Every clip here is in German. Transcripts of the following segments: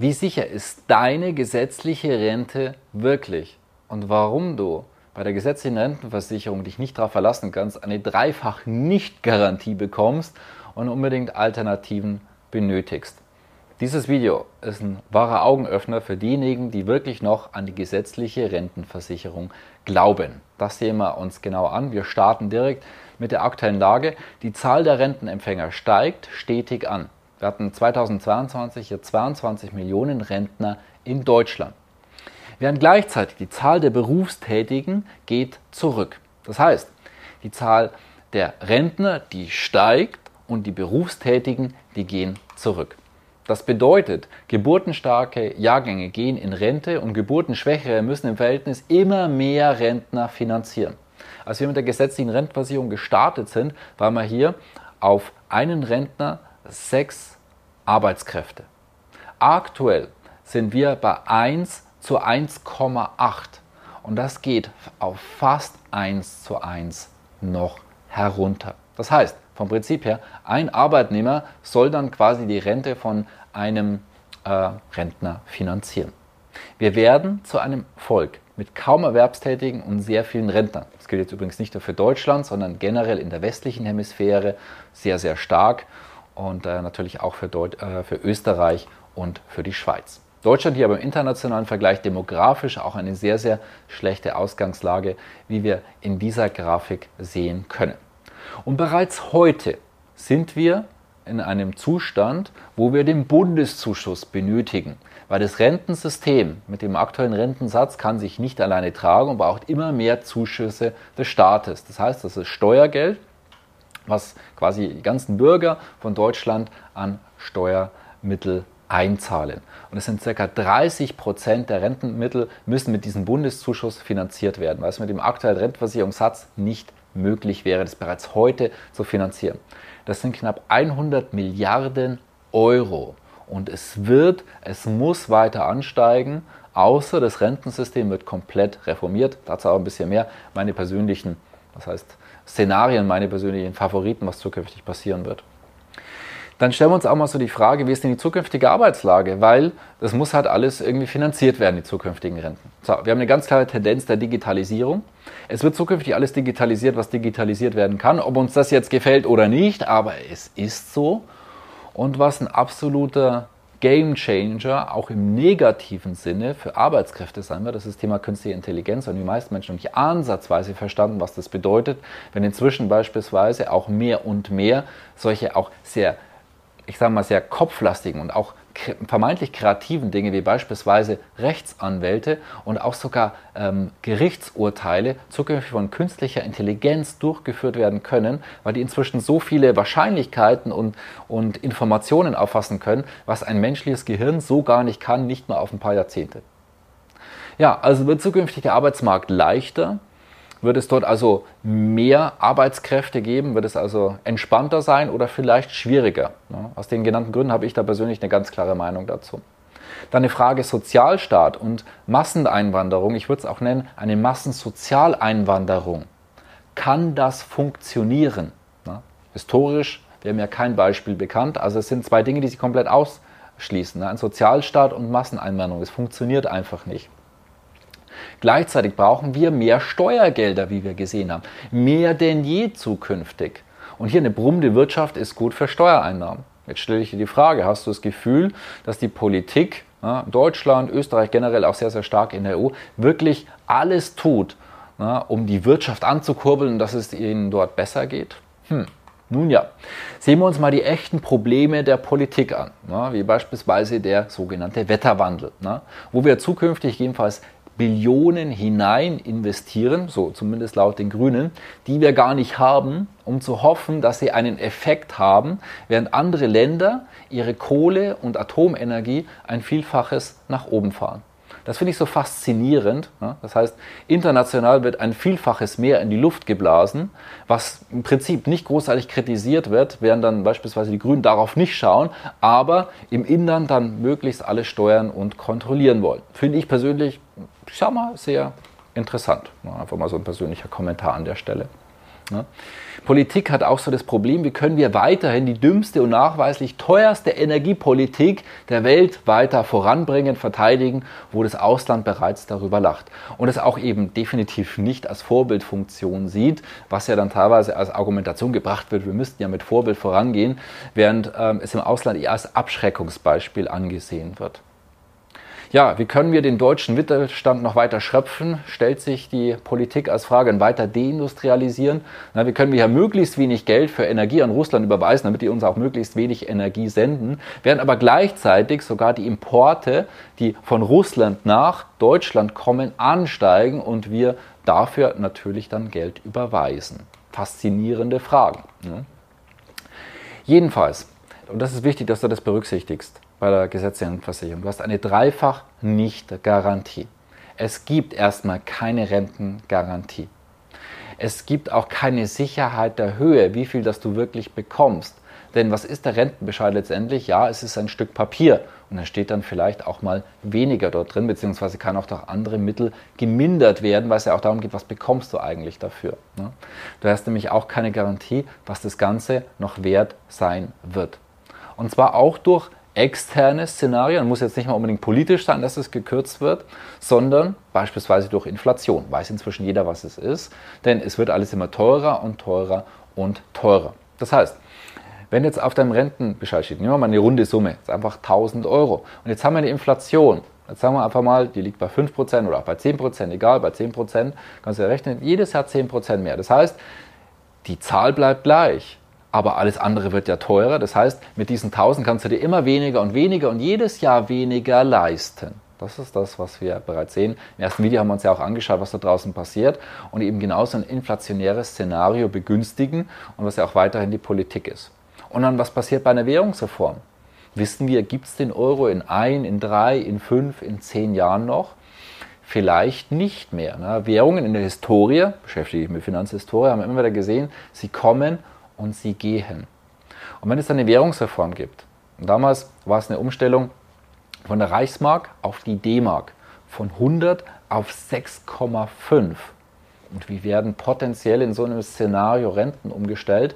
Wie sicher ist deine gesetzliche Rente wirklich? Und warum du bei der gesetzlichen Rentenversicherung dich nicht darauf verlassen kannst, eine dreifach Nicht-Garantie bekommst und unbedingt Alternativen benötigst. Dieses Video ist ein wahrer Augenöffner für diejenigen, die wirklich noch an die gesetzliche Rentenversicherung glauben. Das sehen wir uns genau an. Wir starten direkt mit der aktuellen Lage. Die Zahl der Rentenempfänger steigt stetig an. Wir hatten 2022 hier 22 Millionen Rentner in Deutschland. Während gleichzeitig die Zahl der Berufstätigen geht zurück. Das heißt, die Zahl der Rentner, die steigt und die Berufstätigen, die gehen zurück. Das bedeutet, geburtenstarke Jahrgänge gehen in Rente und geburtenschwächere müssen im Verhältnis immer mehr Rentner finanzieren. Als wir mit der gesetzlichen Rentenversicherung gestartet sind, waren wir hier auf einen Rentner sechs Arbeitskräfte. Aktuell sind wir bei 1 zu 1,8 und das geht auf fast 1 zu 1 noch herunter. Das heißt, vom Prinzip her, ein Arbeitnehmer soll dann quasi die Rente von einem äh, Rentner finanzieren. Wir werden zu einem Volk mit kaum Erwerbstätigen und sehr vielen Rentnern. Das gilt jetzt übrigens nicht nur für Deutschland, sondern generell in der westlichen Hemisphäre sehr, sehr stark und äh, natürlich auch für, Deut äh, für Österreich und für die Schweiz. Deutschland hier aber im internationalen Vergleich demografisch auch eine sehr, sehr schlechte Ausgangslage, wie wir in dieser Grafik sehen können. Und bereits heute sind wir in einem Zustand, wo wir den Bundeszuschuss benötigen, weil das Rentensystem mit dem aktuellen Rentensatz kann sich nicht alleine tragen und braucht immer mehr Zuschüsse des Staates. Das heißt, das ist Steuergeld, was quasi die ganzen Bürger von Deutschland an Steuermittel einzahlen. Und es sind ca. 30 Prozent der Rentenmittel müssen mit diesem Bundeszuschuss finanziert werden, weil es mit dem aktuellen Rentenversicherungssatz nicht möglich wäre, das bereits heute zu finanzieren. Das sind knapp 100 Milliarden Euro. Und es wird, es muss weiter ansteigen, außer das Rentensystem wird komplett reformiert. Dazu auch ein bisschen mehr meine persönlichen, das heißt Szenarien, meine persönlichen Favoriten, was zukünftig passieren wird. Dann stellen wir uns auch mal so die Frage, wie ist denn die zukünftige Arbeitslage? Weil das muss halt alles irgendwie finanziert werden, die zukünftigen Renten. So, wir haben eine ganz klare Tendenz der Digitalisierung. Es wird zukünftig alles digitalisiert, was digitalisiert werden kann, ob uns das jetzt gefällt oder nicht, aber es ist so. Und was ein absoluter Game Changer, auch im negativen Sinne, für Arbeitskräfte sein wird. Das ist das Thema künstliche Intelligenz und die meisten Menschen noch nicht ansatzweise verstanden, was das bedeutet, wenn inzwischen beispielsweise auch mehr und mehr solche auch sehr, ich sage mal, sehr kopflastigen und auch vermeintlich kreativen Dinge wie beispielsweise Rechtsanwälte und auch sogar ähm, Gerichtsurteile zukünftig von künstlicher Intelligenz durchgeführt werden können, weil die inzwischen so viele Wahrscheinlichkeiten und, und Informationen auffassen können, was ein menschliches Gehirn so gar nicht kann, nicht mal auf ein paar Jahrzehnte. Ja, also wird zukünftig der Arbeitsmarkt leichter, wird es dort also mehr Arbeitskräfte geben? Wird es also entspannter sein oder vielleicht schwieriger? Aus den genannten Gründen habe ich da persönlich eine ganz klare Meinung dazu. Dann eine Frage Sozialstaat und Masseneinwanderung. Ich würde es auch nennen, eine Massensozialeinwanderung. Kann das funktionieren? Historisch wäre mir kein Beispiel bekannt. Also es sind zwei Dinge, die sich komplett ausschließen. Ein Sozialstaat und Masseneinwanderung. Es funktioniert einfach nicht. Gleichzeitig brauchen wir mehr Steuergelder, wie wir gesehen haben. Mehr denn je zukünftig. Und hier eine brummende Wirtschaft ist gut für Steuereinnahmen. Jetzt stelle ich dir die Frage, hast du das Gefühl, dass die Politik, ja, Deutschland, Österreich generell auch sehr, sehr stark in der EU, wirklich alles tut, ja, um die Wirtschaft anzukurbeln, dass es ihnen dort besser geht? Hm. Nun ja, sehen wir uns mal die echten Probleme der Politik an, ja, wie beispielsweise der sogenannte Wetterwandel, wo wir zukünftig jedenfalls Billionen hinein investieren, so zumindest laut den Grünen, die wir gar nicht haben, um zu hoffen, dass sie einen Effekt haben, während andere Länder ihre Kohle- und Atomenergie ein Vielfaches nach oben fahren. Das finde ich so faszinierend. Das heißt, international wird ein Vielfaches mehr in die Luft geblasen, was im Prinzip nicht großartig kritisiert wird, während dann beispielsweise die Grünen darauf nicht schauen, aber im Inland dann möglichst alles steuern und kontrollieren wollen. Finde ich persönlich, ich sag mal, sehr interessant. Einfach mal so ein persönlicher Kommentar an der Stelle. Ne? Politik hat auch so das Problem, wie können wir weiterhin die dümmste und nachweislich teuerste Energiepolitik der Welt weiter voranbringen, verteidigen, wo das Ausland bereits darüber lacht. Und es auch eben definitiv nicht als Vorbildfunktion sieht, was ja dann teilweise als Argumentation gebracht wird, wir müssten ja mit Vorbild vorangehen, während ähm, es im Ausland eher als Abschreckungsbeispiel angesehen wird. Ja, wie können wir den deutschen Mittelstand noch weiter schröpfen? Stellt sich die Politik als Frage, weiter deindustrialisieren? Na, wie können wir ja möglichst wenig Geld für Energie an Russland überweisen, damit die uns auch möglichst wenig Energie senden, während aber gleichzeitig sogar die Importe, die von Russland nach Deutschland kommen, ansteigen und wir dafür natürlich dann Geld überweisen. Faszinierende Fragen. Ne? Jedenfalls, und das ist wichtig, dass du das berücksichtigst, bei der gesetzlichen Versicherung. Du hast eine Dreifach-Nicht-Garantie. Es gibt erstmal keine Rentengarantie. Es gibt auch keine Sicherheit der Höhe, wie viel das du wirklich bekommst. Denn was ist der Rentenbescheid letztendlich? Ja, es ist ein Stück Papier und da steht dann vielleicht auch mal weniger dort drin, beziehungsweise kann auch durch andere Mittel gemindert werden, weil es ja auch darum geht, was bekommst du eigentlich dafür. Ne? Du hast nämlich auch keine Garantie, was das Ganze noch wert sein wird. Und zwar auch durch externe Szenarien, muss jetzt nicht mal unbedingt politisch sein, dass es gekürzt wird, sondern beispielsweise durch Inflation. Weiß inzwischen jeder, was es ist, denn es wird alles immer teurer und teurer und teurer. Das heißt, wenn jetzt auf deinem Rentenbescheid steht, nehmen wir mal eine runde Summe, ist einfach 1000 Euro. Und jetzt haben wir eine Inflation. Jetzt sagen wir einfach mal, die liegt bei 5% oder auch bei 10%, egal, bei 10% kannst du ja rechnen, jedes Jahr 10% mehr. Das heißt, die Zahl bleibt gleich aber alles andere wird ja teurer. Das heißt, mit diesen 1000 kannst du dir immer weniger und weniger und jedes Jahr weniger leisten. Das ist das, was wir bereits sehen. Im ersten Video haben wir uns ja auch angeschaut, was da draußen passiert und eben genauso ein inflationäres Szenario begünstigen und was ja auch weiterhin die Politik ist. Und dann, was passiert bei einer Währungsreform? Wissen wir, gibt es den Euro in ein, in drei, in fünf, in zehn Jahren noch? Vielleicht nicht mehr. Ne? Währungen in der Historie, beschäftige ich mich mit Finanzhistorie, haben immer wieder gesehen, sie kommen und sie gehen. Und wenn es eine Währungsreform gibt, und damals war es eine Umstellung von der Reichsmark auf die D-Mark von 100 auf 6,5. Und wie werden potenziell in so einem Szenario Renten umgestellt?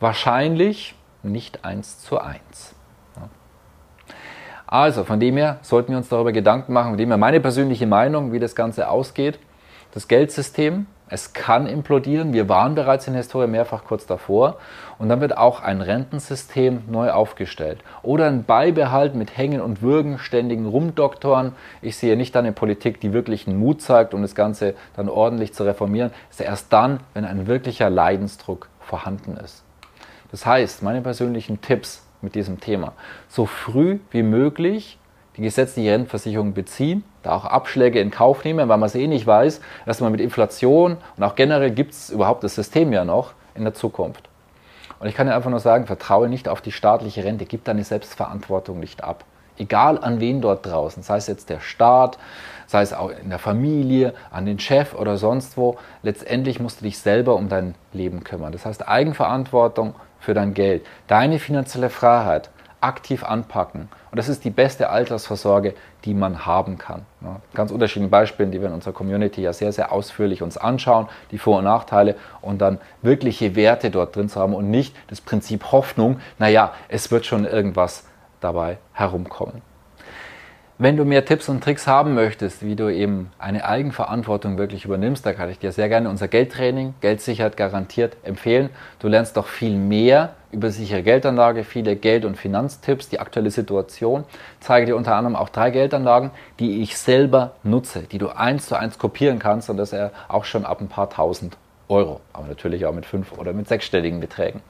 Wahrscheinlich nicht 1 zu 1. Also, von dem her sollten wir uns darüber Gedanken machen, von dem her meine persönliche Meinung, wie das Ganze ausgeht. Das Geldsystem es kann implodieren. Wir waren bereits in der Historie mehrfach kurz davor. Und dann wird auch ein Rentensystem neu aufgestellt. Oder ein Beibehalt mit Hängen und Würgen, ständigen Rumdoktoren. Ich sehe nicht eine Politik, die wirklich einen Mut zeigt, um das Ganze dann ordentlich zu reformieren. Es ist erst dann, wenn ein wirklicher Leidensdruck vorhanden ist. Das heißt, meine persönlichen Tipps mit diesem Thema, so früh wie möglich die gesetzliche Rentenversicherung beziehen, da auch Abschläge in Kauf nehmen, weil man es eh nicht weiß, dass man mit Inflation und auch generell gibt es überhaupt das System ja noch in der Zukunft. Und ich kann dir einfach nur sagen, vertraue nicht auf die staatliche Rente, gib deine Selbstverantwortung nicht ab. Egal an wen dort draußen, sei es jetzt der Staat, sei es auch in der Familie, an den Chef oder sonst wo, letztendlich musst du dich selber um dein Leben kümmern. Das heißt Eigenverantwortung für dein Geld, deine finanzielle Freiheit aktiv anpacken. Und das ist die beste Altersvorsorge, die man haben kann. Ganz unterschiedliche Beispiele, die wir in unserer Community ja sehr, sehr ausführlich uns anschauen, die Vor- und Nachteile und dann wirkliche Werte dort drin zu haben und nicht das Prinzip Hoffnung, naja, es wird schon irgendwas dabei herumkommen. Wenn du mehr Tipps und Tricks haben möchtest, wie du eben eine Eigenverantwortung wirklich übernimmst, da kann ich dir sehr gerne unser Geldtraining, Geldsicherheit garantiert empfehlen. Du lernst doch viel mehr über sichere Geldanlage, viele Geld- und Finanztipps, die aktuelle Situation. Zeige dir unter anderem auch drei Geldanlagen, die ich selber nutze, die du eins zu eins kopieren kannst und das er auch schon ab ein paar tausend Euro, aber natürlich auch mit fünf oder mit sechsstelligen Beträgen.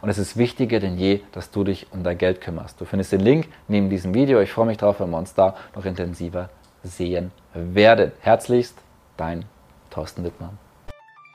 Und es ist wichtiger denn je, dass du dich um dein Geld kümmerst. Du findest den Link neben diesem Video. Ich freue mich darauf, wenn wir uns da noch intensiver sehen werden. Herzlichst, dein Thorsten Wittmann.